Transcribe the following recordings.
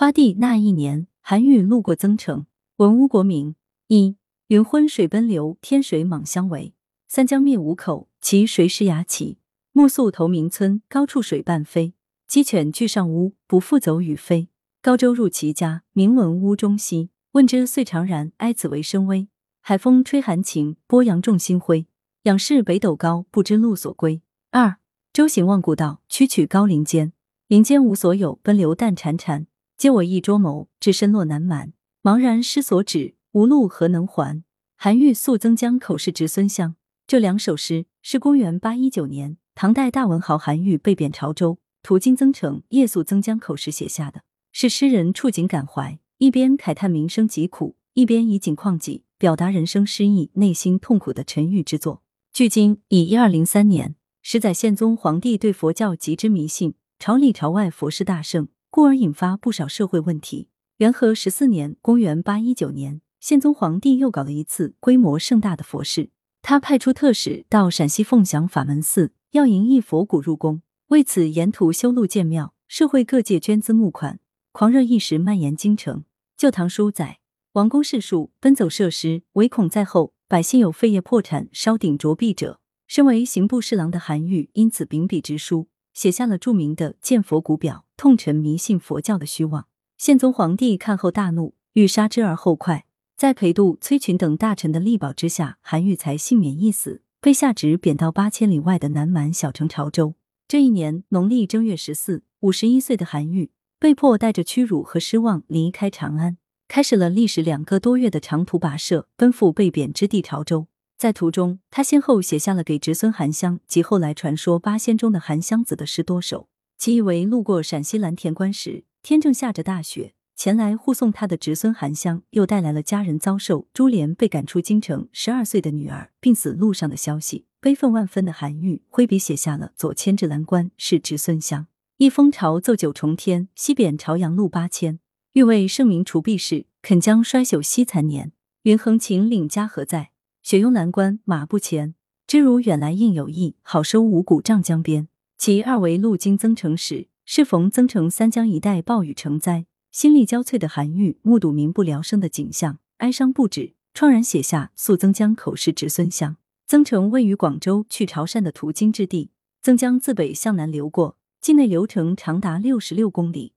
花地那一年，韩愈路过增城，文屋国名一云昏水奔流，天水莽相违。三江灭五口，其谁师牙齐？暮宿投名村，高处水半飞。鸡犬俱上屋，不复走与飞。高舟入其家，名闻屋中西。问之遂长然，哀子为深微。海风吹寒晴，波扬众星辉。仰视北斗高，不知路所归。二舟行望古道，曲曲高林间。林间无所有，奔流淡潺潺。嗟我一捉谋，置身落南蛮。茫然失所指，无路何能还？韩愈宿曾江口是侄孙乡。这两首诗是公元八一九年，唐代大文豪韩愈被贬潮州，途经增城，夜宿曾江口时写下的，是诗人触景感怀，一边慨叹民生疾苦，一边以景况己，表达人生失意、内心痛苦的沉郁之作。距今已一二零三年，时载宪宗皇帝对佛教极之迷信，朝里朝外佛事大盛，故而引发不少社会问题。元和十四年（公元八一九年），宪宗皇帝又搞了一次规模盛大的佛事。他派出特使到陕西凤翔法门寺，要迎一佛骨入宫。为此，沿途修路建庙，社会各界捐资募款，狂热一时蔓延京城。《旧唐书》载，王公士庶，奔走设施，唯恐在后，百姓有废业破产、烧鼎着壁者。身为刑部侍郎的韩愈，因此秉笔直书，写下了著名的《建佛骨表》，痛陈迷信佛教的虚妄。宪宗皇帝看后大怒，欲杀之而后快。在裴度、崔群等大臣的力保之下，韩愈才幸免一死，被下旨贬到八千里外的南蛮小城潮州。这一年农历正月十四，五十一岁的韩愈被迫带着屈辱和失望离开长安，开始了历时两个多月的长途跋涉，奔赴被贬之地潮州。在途中，他先后写下了给侄孙韩湘及后来传说八仙中的韩湘子的诗多首，其一为路过陕西蓝田关时，天正下着大雪。前来护送他的侄孙韩湘，又带来了家人遭受株连、被赶出京城，十二岁的女儿病死路上的消息。悲愤万分的韩愈挥笔写下了“左迁至蓝关，是侄孙湘。一封朝奏九重天，西贬朝阳路八千。欲为圣明除弊事，肯将衰朽惜残年。云横秦岭家何在？雪拥蓝关马不前。知如远来应有意，好收五谷丈江边。”其二为路经增城时，适逢增城三江一带暴雨成灾。心力交瘁的韩愈目睹民不聊生的景象，哀伤不止，怆然写下《宿增江口是侄孙乡》。增城位于广州去潮汕的途经之地，增江自北向南流过，境内流程长达六十六公里，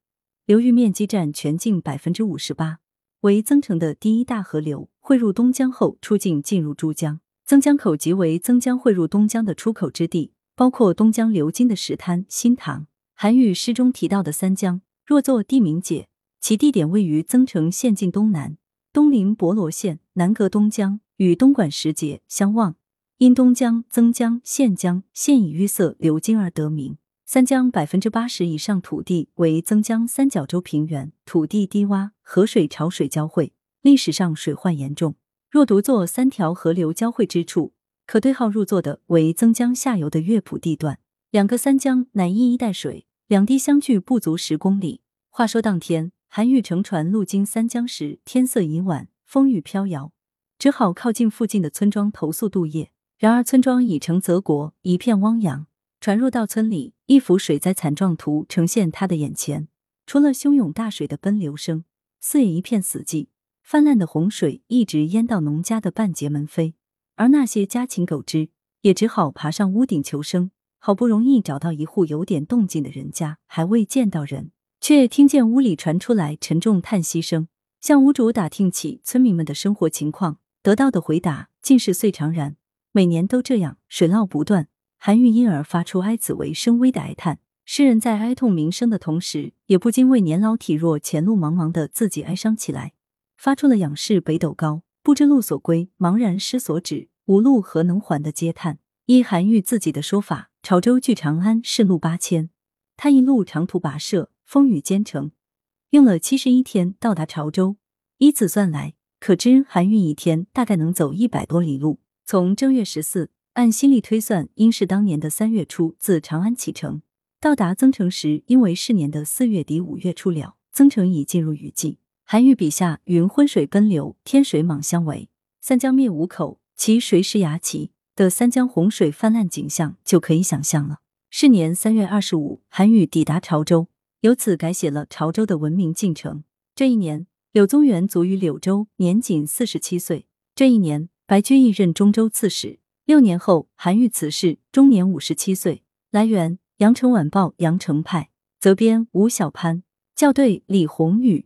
流域面积占全境百分之五十八，为增城的第一大河流。汇入东江后，出境进入珠江。增江口即为增江汇入东江的出口之地，包括东江流经的石滩、新塘。韩愈诗中提到的三江，若作地名解。其地点位于增城县境东南，东临博罗县，南隔东江，与东莞石碣相望。因东江、增江、县江现已淤塞流经而得名。三江百分之八十以上土地为增江三角洲平原，土地低洼，河水潮水交汇，历史上水患严重。若独作三条河流交汇之处，可对号入座的为增江下游的乐浦地段。两个三江乃一衣带水，两地相距不足十公里。话说当天。韩愈乘船路经三江时，天色已晚，风雨飘摇，只好靠近附近的村庄投宿度夜。然而村庄已成泽国，一片汪洋。传入到村里，一幅水灾惨状图呈现他的眼前。除了汹涌大水的奔流声，四野一片死寂，泛滥的洪水一直淹到农家的半截门扉。而那些家禽狗只也只好爬上屋顶求生。好不容易找到一户有点动静的人家，还未见到人。却听见屋里传出来沉重叹息声，向屋主打听起村民们的生活情况，得到的回答竟是岁常然，每年都这样，水涝不断。韩愈因而发出哀子为深微的哀叹。诗人在哀痛民生的同时，也不禁为年老体弱、前路茫茫的自己哀伤起来，发出了仰视北斗高，不知路所归，茫然失所指，无路何能还的嗟叹。依韩愈自己的说法，潮州距长安是路八千，他一路长途跋涉。风雨兼程，用了七十一天到达潮州。依此算来，可知韩愈一天大概能走一百多里路。从正月十四，按新历推算，应是当年的三月初自长安启程，到达增城时，因为是年的四月底五月初了，增城已进入雨季。韩愈笔下“云昏水奔流，天水莽相违，三江灭五口，其谁师牙齐”的三江洪水泛滥景象就可以想象了。是年三月二十五，韩愈抵达潮州。由此改写了潮州的文明进程。这一年，柳宗元卒于柳州，年仅四十七岁。这一年，白居易任中州刺史。六年后，韩愈辞世，终年五十七岁。来源：羊城晚报羊城派，责编：吴小潘，校对：李红宇。